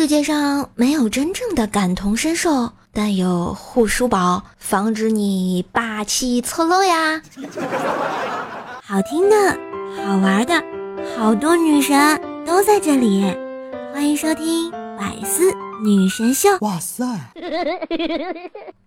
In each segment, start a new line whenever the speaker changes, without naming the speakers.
世界上没有真正的感同身受，但有护舒宝，防止你霸气侧漏呀。好听的，好玩的，好多女神都在这里，欢迎收听百思女神秀。哇塞！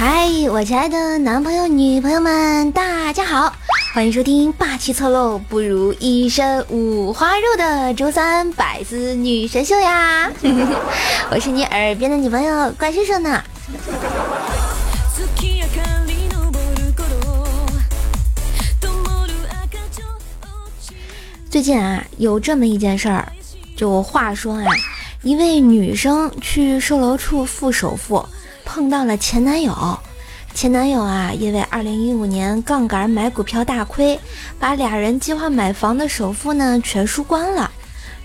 嗨，我亲爱的男朋友、女朋友们，大家好，欢迎收听霸气侧漏不如一身五花肉的周三百思女神秀呀！我是你耳边的女朋友怪兽兽呢。最近啊，有这么一件事儿，就话说啊，一位女生去售楼处付首付。碰到了前男友，前男友啊，因为二零一五年杠杆买股票大亏，把俩人计划买房的首付呢全输光了，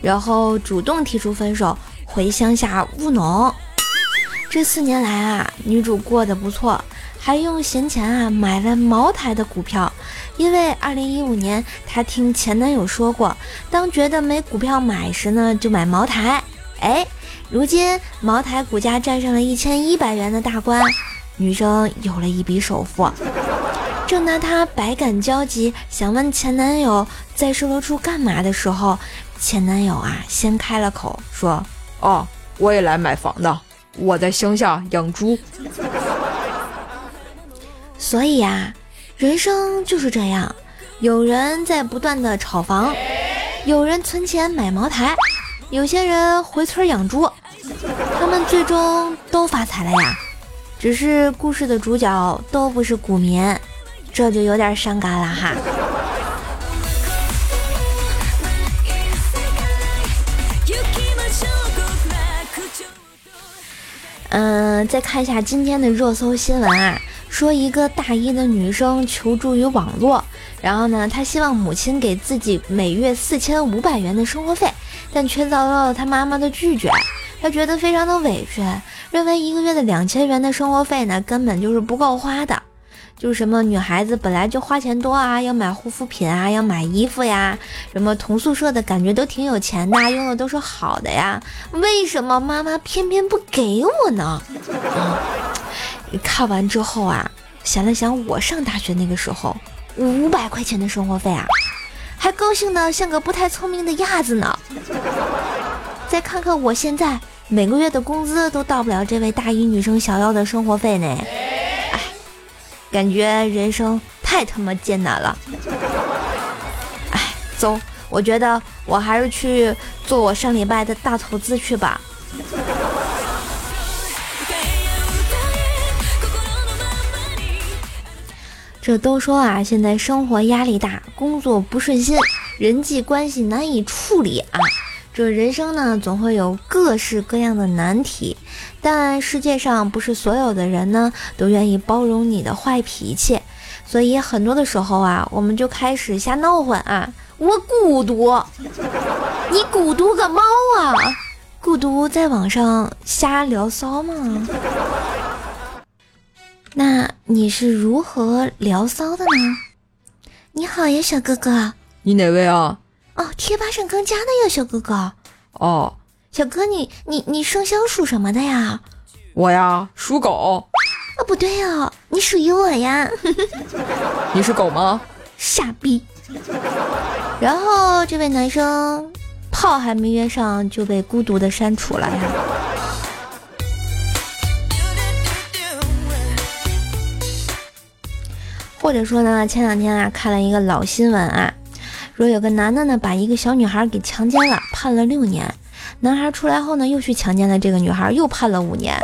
然后主动提出分手，回乡下务农。这四年来啊，女主过得不错，还用闲钱啊买了茅台的股票，因为二零一五年她听前男友说过，当觉得没股票买时呢，就买茅台。哎。如今茅台股价站上了一千一百元的大关，女生有了一笔首付。正当她百感交集，想问前男友在售楼处干嘛的时候，前男友啊先开了口说：“
哦，我也来买房的，我在乡下养猪。”
所以呀，人生就是这样，有人在不断的炒房，有人存钱买茅台。有些人回村养猪，他们最终都发财了呀。只是故事的主角都不是股民，这就有点伤感了哈。嗯，再看一下今天的热搜新闻啊，说一个大一的女生求助于网络，然后呢，她希望母亲给自己每月四千五百元的生活费。但却遭到了他妈妈的拒绝，他觉得非常的委屈，认为一个月的两千元的生活费呢，根本就是不够花的。就是什么女孩子本来就花钱多啊，要买护肤品啊，要买衣服呀，什么同宿舍的感觉都挺有钱的，用的都是好的呀，为什么妈妈偏偏不给我呢？啊！看完之后啊，想了想，我上大学那个时候，五百块钱的生活费啊。还高兴的像个不太聪明的鸭子呢。再看看我现在每个月的工资都到不了这位大一女生想要的生活费呢。哎，感觉人生太他妈艰难了。哎，走，我觉得我还是去做我上礼拜的大投资去吧。这都说啊，现在生活压力大，工作不顺心，人际关系难以处理啊。这人生呢，总会有各式各样的难题，但世界上不是所有的人呢都愿意包容你的坏脾气，所以很多的时候啊，我们就开始瞎闹混啊。我孤独，你孤独个毛啊！孤独在网上瞎聊骚吗？那你是如何聊骚的呢？你好呀，小哥哥。
你哪位啊？
哦，贴吧上刚加的呀，小哥哥。
哦，
小哥，你你你生肖属什么的呀？
我呀，属狗。
啊，不对哦，你属于我呀。
你是狗吗？
傻逼。然后这位男生炮还没约上就被孤独的删除了呀。或者说呢，前两天啊看了一个老新闻啊，说有个男的呢把一个小女孩给强奸了，判了六年。男孩出来后呢又去强奸了这个女孩，又判了五年。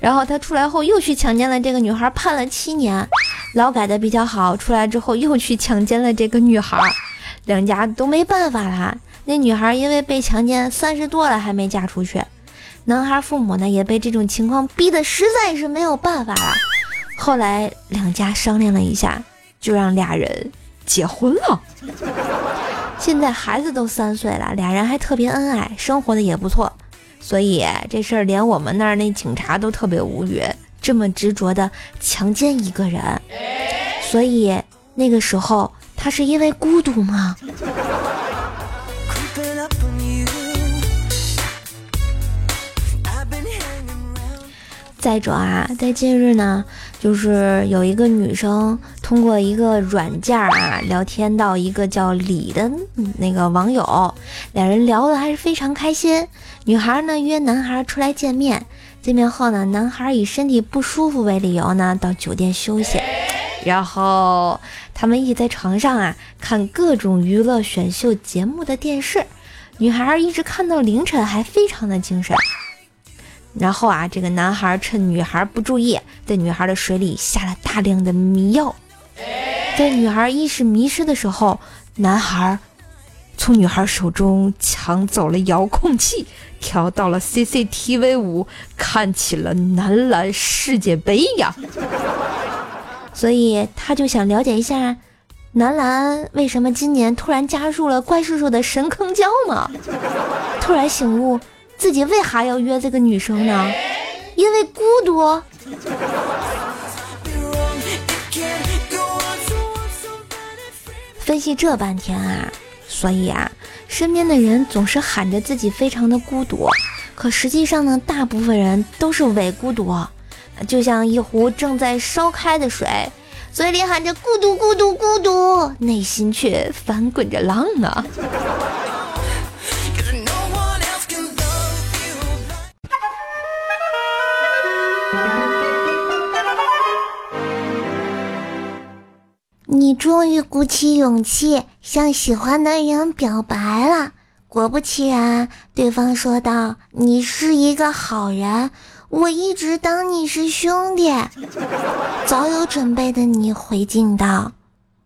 然后他出来后又去强奸了这个女孩，判了七年。劳改的比较好，出来之后又去强奸了这个女孩，两家都没办法了。那女孩因为被强奸，三十多了还没嫁出去。男孩父母呢也被这种情况逼得实在是没有办法了。后来两家商量了一下，就让俩人结婚了。现在孩子都三岁了，俩人还特别恩爱，生活的也不错。所以这事儿连我们那儿那警察都特别无语，这么执着的强奸一个人。所以那个时候他是因为孤独吗？再者啊，在近日呢，就是有一个女生通过一个软件啊聊天到一个叫李的那个网友，两人聊的还是非常开心。女孩呢约男孩出来见面，见面后呢，男孩以身体不舒服为理由呢到酒店休息，然后他们一起在床上啊看各种娱乐选秀节目的电视，女孩一直看到凌晨还非常的精神。然后啊，这个男孩趁女孩不注意，在女孩的水里下了大量的迷药。在女孩意识迷失的时候，男孩从女孩手中抢走了遥控器，调到了 CCTV 五，看起了男篮世界杯呀。所以他就想了解一下，男篮为什么今年突然加入了怪叔叔的神坑教嘛？突然醒悟。自己为啥要约这个女生呢？因为孤独。分析这半天啊，所以啊，身边的人总是喊着自己非常的孤独，可实际上呢，大部分人都是伪孤独，就像一壶正在烧开的水，嘴里喊着孤独孤独孤独，内心却翻滚着浪啊。你终于鼓起勇气向喜欢的人表白了。果不其然，对方说道：“你是一个好人，我一直当你是兄弟。”早有准备的你回敬道：“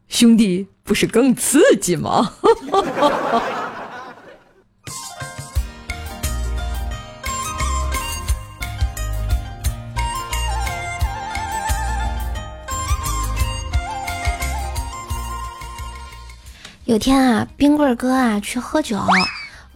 兄弟不是更刺激吗？”
有天啊，冰棍哥啊去喝酒，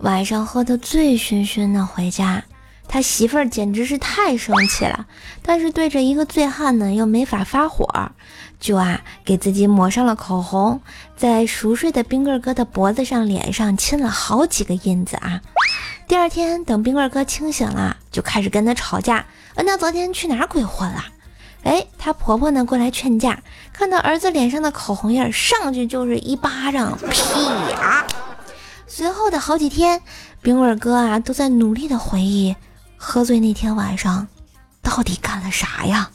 晚上喝得醉醺醺的回家，他媳妇儿简直是太生气了，但是对着一个醉汉呢又没法发火，就啊给自己抹上了口红，在熟睡的冰棍哥的脖子上、脸上亲了好几个印子啊。第二天等冰棍哥清醒了，就开始跟他吵架，问他昨天去哪儿鬼混了。哎，她婆婆呢过来劝架，看到儿子脸上的口红印，上去就是一巴掌，啪！随后的好几天，冰棍哥啊都在努力的回忆，喝醉那天晚上到底干了啥呀？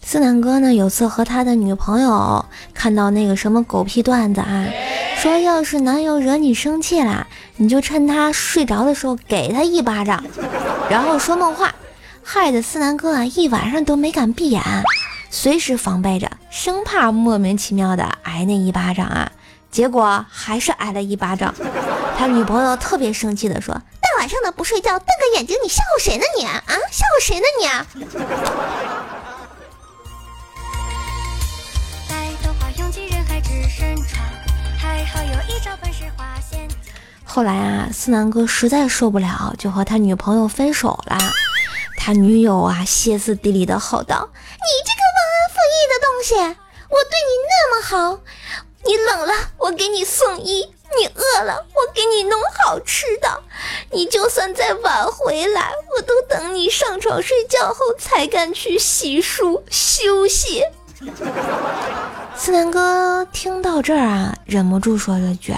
思南哥呢有次和他的女朋友看到那个什么狗屁段子啊。说要是男友惹你生气了，你就趁他睡着的时候给他一巴掌，然后说梦话，害得思南哥啊一晚上都没敢闭眼，随时防备着，生怕莫名其妙的挨那一巴掌啊。结果还是挨了一巴掌。他女朋友特别生气的说：“大晚上的不睡觉，瞪个眼睛，你吓唬谁呢你啊？吓唬谁呢你？”后来啊，思南哥实在受不了，就和他女朋友分手了。他女友啊，歇斯底里的吼道：“你这个忘恩负义的东西！我对你那么好，你冷了我给你送衣，你饿了我给你弄好吃的，你就算再晚回来，我都等你上床睡觉后才敢去洗漱休息。”思南哥听到这儿啊，忍不住说了句：“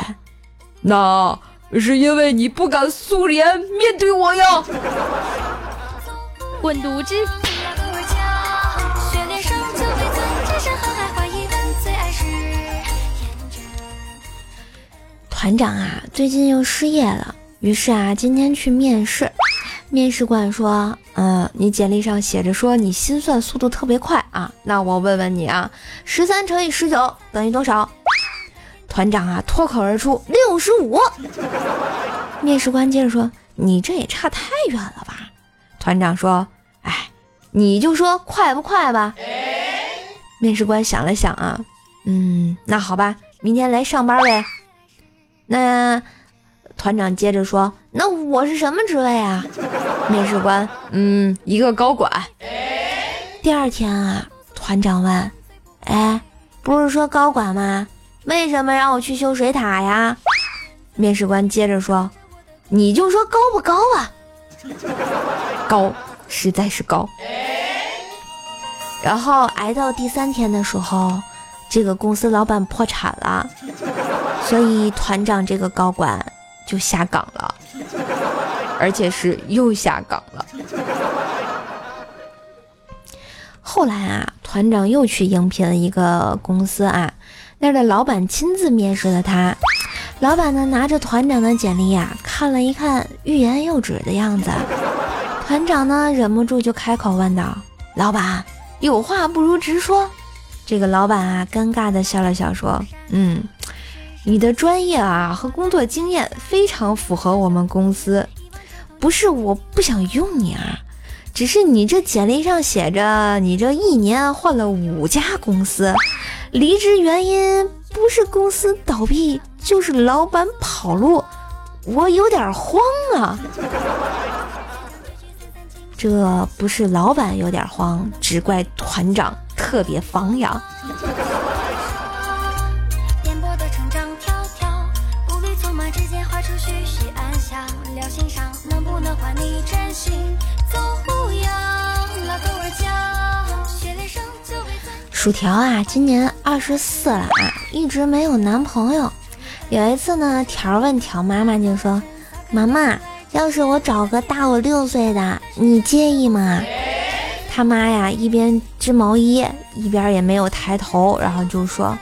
那是因为你不敢素颜面对我呀。”
滚犊子！团长啊，最近又失业了，于是啊，今天去面试。面试官说：“嗯，你简历上写着说你心算速度特别快啊，那我问问你啊，十三乘以十九等于多少？”团长啊，脱口而出：“六十五。”面试官接着说：“你这也差太远了吧？”团长说：“哎，你就说快不快吧。面试官想了想啊，嗯，那好吧，明天来上班呗。那团长接着说，那我是什么职位啊？面试官，嗯，一个高管。第二天啊，团长问，哎，不是说高管吗？为什么让我去修水塔呀？面试官接着说，你就说高不高啊？高，实在是高。然后挨到第三天的时候，这个公司老板破产了，所以团长这个高管就下岗了，而且是又下岗了。后来啊，团长又去应聘了一个公司啊，那儿的老板亲自面试了他。老板呢拿着团长的简历呀，看了一看，欲言又止的样子。团长呢忍不住就开口问道：“老板。”有话不如直说，这个老板啊，尴尬的笑了笑说：“嗯，你的专业啊和工作经验非常符合我们公司，不是我不想用你啊，只是你这简历上写着你这一年换了五家公司，离职原因不是公司倒闭，就是老板跑路，我有点慌啊。”这不是老板有点慌，只怪团长特别放养。薯条啊，今年二十四了啊，一直没有男朋友。有一次呢，条问条妈妈就说：“妈妈。”要是我找个大我六岁的，你介意吗？他妈呀，一边织毛衣，一边也没有抬头，然后就说：“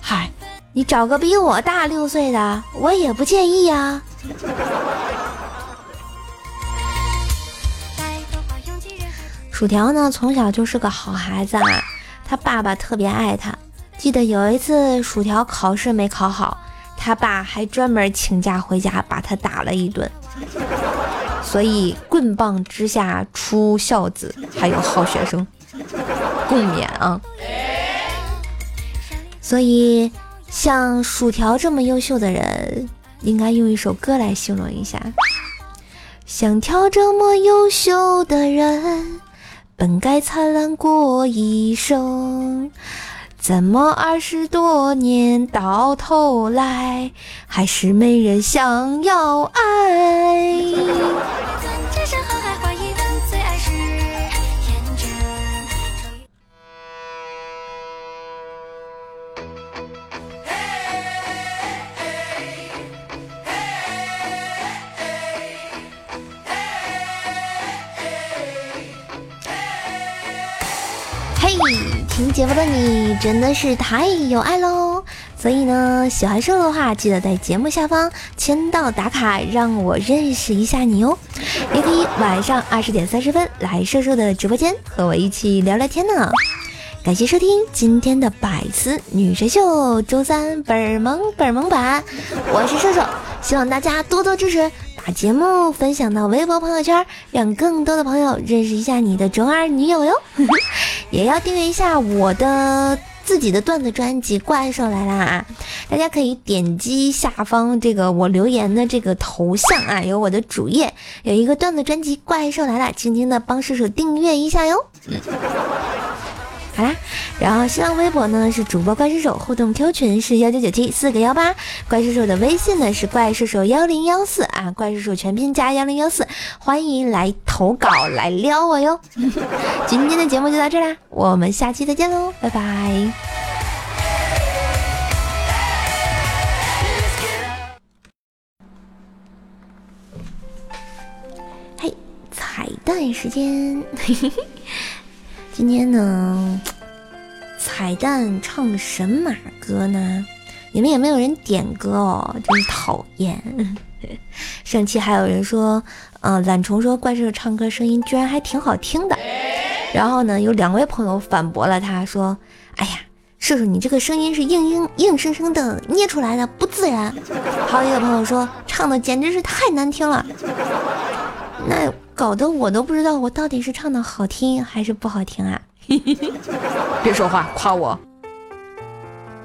嗨，你找个比我大六岁的，我也不介意呀。”薯条呢，从小就是个好孩子啊，他爸爸特别爱他。记得有一次，薯条考试没考好，他爸还专门请假回家把他打了一顿。所以棍棒之下出孝子，还有好学生，共勉啊！所以像薯条这么优秀的人，应该用一首歌来形容一下：想挑这么优秀的人，本该灿烂过一生。怎么二十多年到头来，还是没人想要爱？节目的你真的是太有爱喽！所以呢，喜欢瘦的话，记得在节目下方签到打卡，让我认识一下你哦。也可以晚上二十点三十分来瘦瘦的直播间和我一起聊聊天呢。感谢收听今天的百思女神秀周三本萌本萌版，我是瘦瘦，希望大家多多支持，节目分享到微博朋友圈，让更多的朋友认识一下你的中二女友哟。也要订阅一下我的自己的段子专辑《怪兽来啦》啊！大家可以点击下方这个我留言的这个头像啊，有我的主页有一个段子专辑《怪兽来了》，轻轻的帮叔叔订阅一下哟。好啦，然后新浪微博呢是主播怪兽手，互动 Q 群是幺九九七四个幺八，怪兽手的微信呢是怪兽手幺零幺四啊，怪兽手全拼加幺零幺四，欢迎来投稿来撩我哟。今天的节目就到这啦，我们下期再见喽，拜拜。嘿，彩蛋时间。今天呢，彩蛋唱神马歌呢？你们有没有人点歌哦？真是讨厌！上期还有人说，嗯，懒虫说怪兽唱歌声音居然还挺好听的。然后呢，有两位朋友反驳了他，说：“哎呀，射手你这个声音是硬硬硬生生的捏出来的，不自然。”还有一个朋友说，唱的简直是太难听了。那。搞得我都不知道我到底是唱的好听还是不好听啊！
别说话，夸我。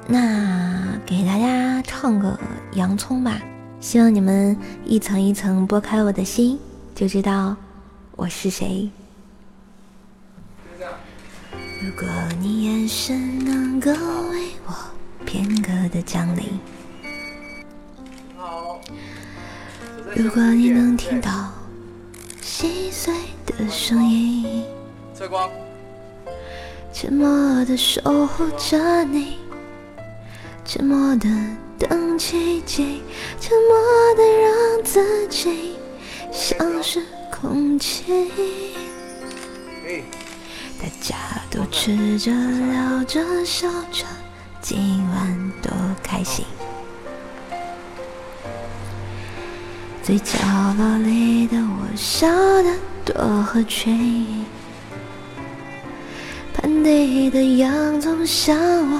那给大家唱个洋葱吧，希望你们一层一层剥开我的心，就知道我是谁。如果你眼神能够为我片刻的降临，如果你能听到的声音，
测光，
沉默的守护着你。沉默的等奇迹，沉默的让自己像是空气。大家都吃着聊着笑着，今晚多开心。最角落里的我笑得多合群，盘底的洋葱像我。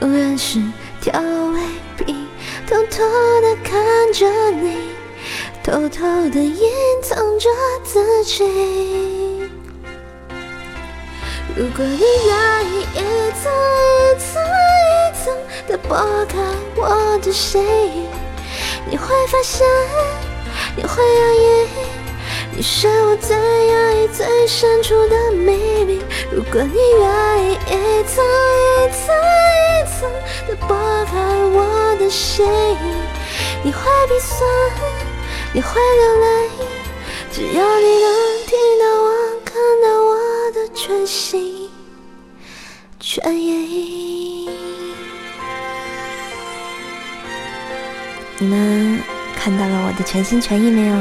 永远是调味品，偷偷的看着你，偷偷的隐藏着自己。如果你愿意一层一层一层的剥开我的心，你会发现，你会讶异，你是我最压抑、最深处的秘密。如果你愿意一层一层一层。的剥开我的心，你会鼻酸，你会流泪，只要你能听到我，看到我的全心全意。你们看到了我的全心全意没有？